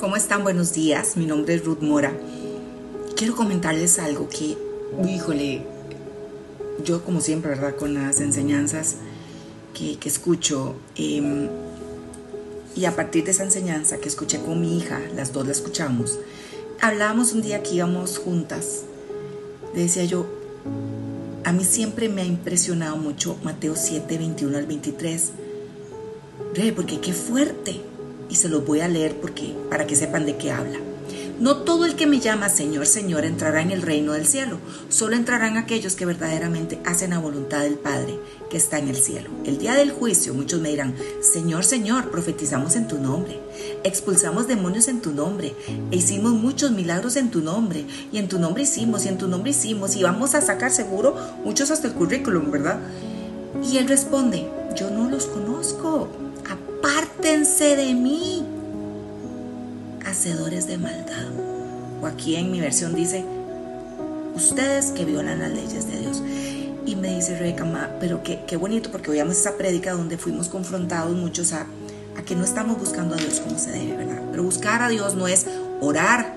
¿Cómo están? Buenos días. Mi nombre es Ruth Mora. Quiero comentarles algo que, híjole, yo como siempre, ¿verdad? Con las enseñanzas que, escucho em, y a partir de esa enseñanza que escuché con mi hija, las dos la escuchamos, hablábamos un día que íbamos juntas. Le decía yo, a mí siempre me ha impresionado mucho Mateo 7, 21 al 23. Porque qué fuerte y se los voy a leer porque para que sepan de qué habla. No todo el que me llama Señor, Señor entrará en el reino del cielo, solo entrarán aquellos que verdaderamente hacen la voluntad del Padre que está en el cielo. El día del juicio muchos me dirán, Señor, Señor, profetizamos en tu nombre, expulsamos demonios en tu nombre, e hicimos muchos milagros en tu nombre, y en tu nombre hicimos, y en tu nombre hicimos, y vamos a sacar seguro muchos hasta el currículum, ¿verdad? Y él responde, yo no los conozco apártense de mí, hacedores de maldad. O aquí en mi versión dice, ustedes que violan las leyes de Dios. Y me dice Rebeca, pero qué, qué bonito porque oíamos esa prédica donde fuimos confrontados muchos a, a que no estamos buscando a Dios como se debe, ¿verdad? Pero buscar a Dios no es orar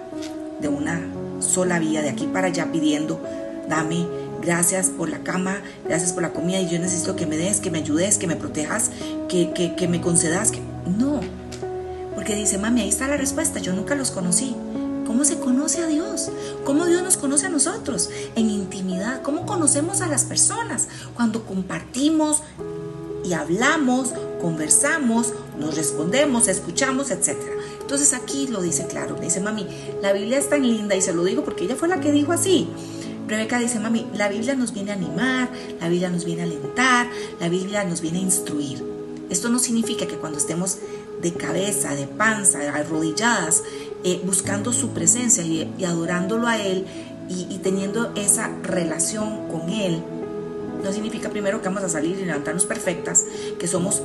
de una sola vía, de aquí para allá pidiendo, dame gracias por la cama, gracias por la comida y yo necesito que me des, que me ayudes, que me protejas, que, que, me concedas. Que... No, porque dice, mami, ahí está la respuesta, yo nunca los conocí. ¿Cómo se conoce a Dios? ¿Cómo Dios nos conoce a nosotros? En intimidad. ¿Cómo conocemos a las personas? Cuando compartimos y hablamos, conversamos, nos respondemos, escuchamos, etc. Entonces aquí lo dice claro. Dice, mami, la Biblia es tan linda y se lo digo porque ella fue la que dijo así. Rebeca dice, mami, la Biblia nos viene a animar, la Biblia nos viene a alentar, la Biblia nos viene a instruir. Esto no significa que cuando estemos de cabeza, de panza, arrodilladas, eh, buscando su presencia y, adorándolo a Él y, teniendo esa relación con Él, no significa primero que vamos a salir y levantarnos perfectas, que somos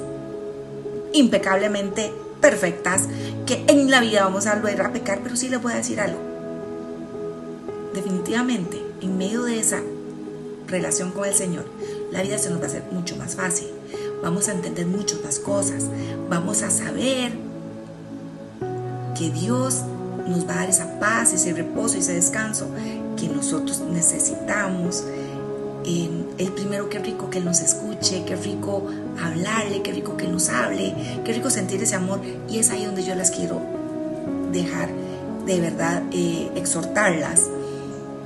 impecablemente perfectas, que en la vida vamos a volver a pecar, pero sí les voy a decir algo. Definitivamente en medio de esa relación con el Señor, la vida se nos va a hacer mucho más fácil. Vamos a entender muchas más cosas. Vamos a saber que Dios nos va a dar esa paz, ese reposo, ese descanso que nosotros necesitamos. el primero, qué rico que nos escuche, qué rico hablarle, qué rico que nos hable, qué rico sentir ese amor. Y es ahí donde yo las quiero dejar, de verdad, eh, exhortarlas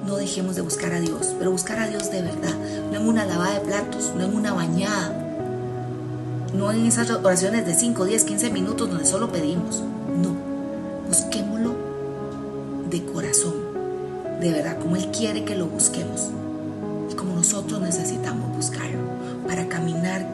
no dejemos de buscar a Dios, pero buscar a Dios de verdad, no en una lavada de platos, no en una bañada, no en esas oraciones de 5, 10, 15 minutos donde solo pedimos, no, busquémoslo de corazón, de verdad, como Él quiere que lo busquemos y como nosotros necesitamos buscarlo para caminar